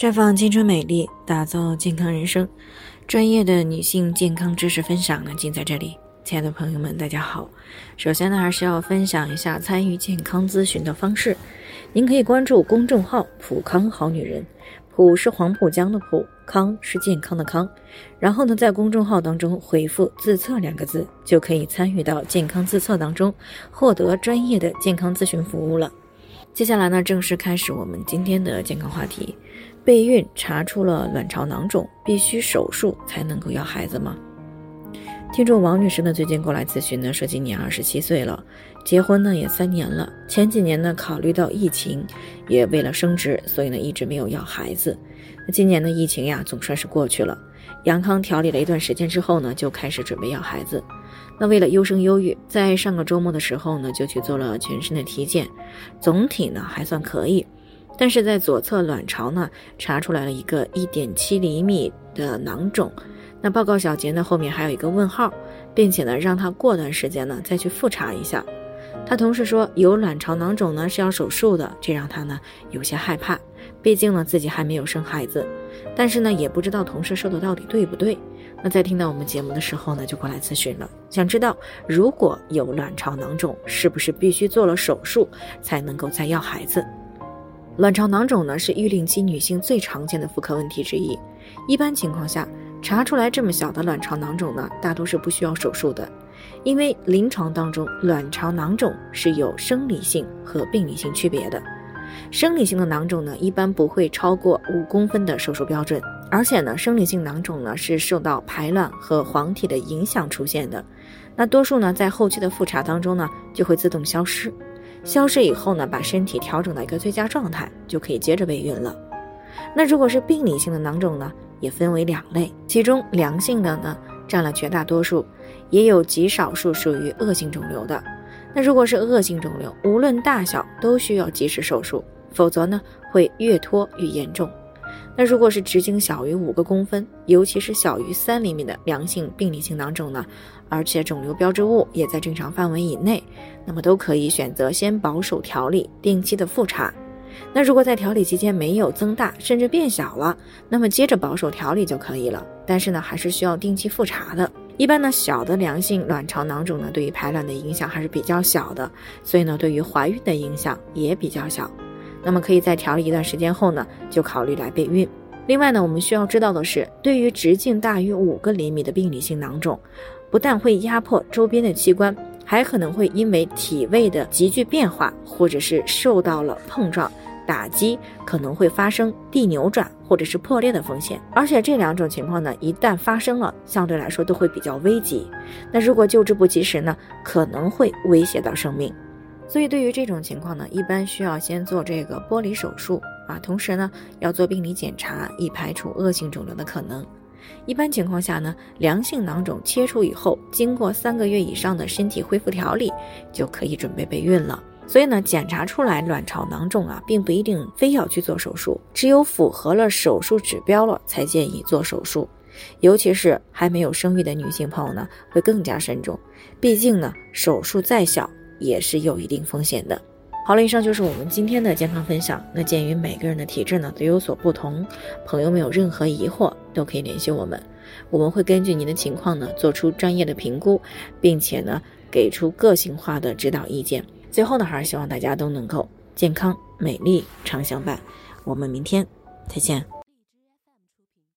绽放青春美丽，打造健康人生。专业的女性健康知识分享呢，尽在这里。亲爱的朋友们，大家好。首先呢，还是要分享一下参与健康咨询的方式。您可以关注公众号“普康好女人”，普是黄浦江的浦，康是健康的康。然后呢，在公众号当中回复“自测”两个字，就可以参与到健康自测当中，获得专业的健康咨询服务了。接下来呢，正式开始我们今天的健康话题。备孕查出了卵巢囊肿，必须手术才能够要孩子吗？听众王女士呢，最近过来咨询呢，说今年二十七岁了，结婚呢也三年了，前几年呢考虑到疫情，也为了升职，所以呢一直没有要孩子。那今年的疫情呀，总算是过去了，杨康调理了一段时间之后呢，就开始准备要孩子。那为了优生优育，在上个周末的时候呢，就去做了全身的体检，总体呢还算可以，但是在左侧卵巢呢查出来了一个一点七厘米的囊肿，那报告小结呢后面还有一个问号，并且呢让他过段时间呢再去复查一下。他同事说有卵巢囊肿呢是要手术的，这让他呢有些害怕，毕竟呢自己还没有生孩子，但是呢也不知道同事说的到底对不对。那在听到我们节目的时候呢，就过来咨询了，想知道如果有卵巢囊肿，是不是必须做了手术才能够再要孩子？卵巢囊肿呢是育龄期女性最常见的妇科问题之一，一般情况下查出来这么小的卵巢囊肿呢，大多是不需要手术的，因为临床当中卵巢囊肿是有生理性和病理性区别的，生理性的囊肿呢一般不会超过五公分的手术标准。而且呢，生理性囊肿呢是受到排卵和黄体的影响出现的，那多数呢在后期的复查当中呢就会自动消失，消失以后呢把身体调整到一个最佳状态，就可以接着备孕了。那如果是病理性的囊肿呢，也分为两类，其中良性的呢占了绝大多数，也有极少数属于恶性肿瘤的。那如果是恶性肿瘤，无论大小都需要及时手术，否则呢会越拖越严重。那如果是直径小于五个公分，尤其是小于三厘米的良性病理性囊肿呢，而且肿瘤标志物也在正常范围以内，那么都可以选择先保守调理，定期的复查。那如果在调理期间没有增大，甚至变小了，那么接着保守调理就可以了。但是呢，还是需要定期复查的。一般呢，小的良性卵巢囊肿呢，对于排卵的影响还是比较小的，所以呢，对于怀孕的影响也比较小。那么可以在调理一段时间后呢，就考虑来备孕。另外呢，我们需要知道的是，对于直径大于五个厘米的病理性囊肿，不但会压迫周边的器官，还可能会因为体位的急剧变化，或者是受到了碰撞打击，可能会发生地扭转或者是破裂的风险。而且这两种情况呢，一旦发生了，相对来说都会比较危急。那如果救治不及时呢，可能会威胁到生命。所以，对于这种情况呢，一般需要先做这个剥离手术啊，同时呢，要做病理检查，以排除恶性肿瘤的可能。一般情况下呢，良性囊肿切除以后，经过三个月以上的身体恢复调理，就可以准备备孕了。所以呢，检查出来卵巢囊肿啊，并不一定非要去做手术，只有符合了手术指标了，才建议做手术。尤其是还没有生育的女性朋友呢，会更加慎重，毕竟呢，手术再小。也是有一定风险的。好了，以上就是我们今天的健康分享。那鉴于每个人的体质呢都有所不同，朋友们有任何疑惑都可以联系我们，我们会根据您的情况呢做出专业的评估，并且呢给出个性化的指导意见。最后呢，还是希望大家都能够健康美丽常相伴。我们明天再见。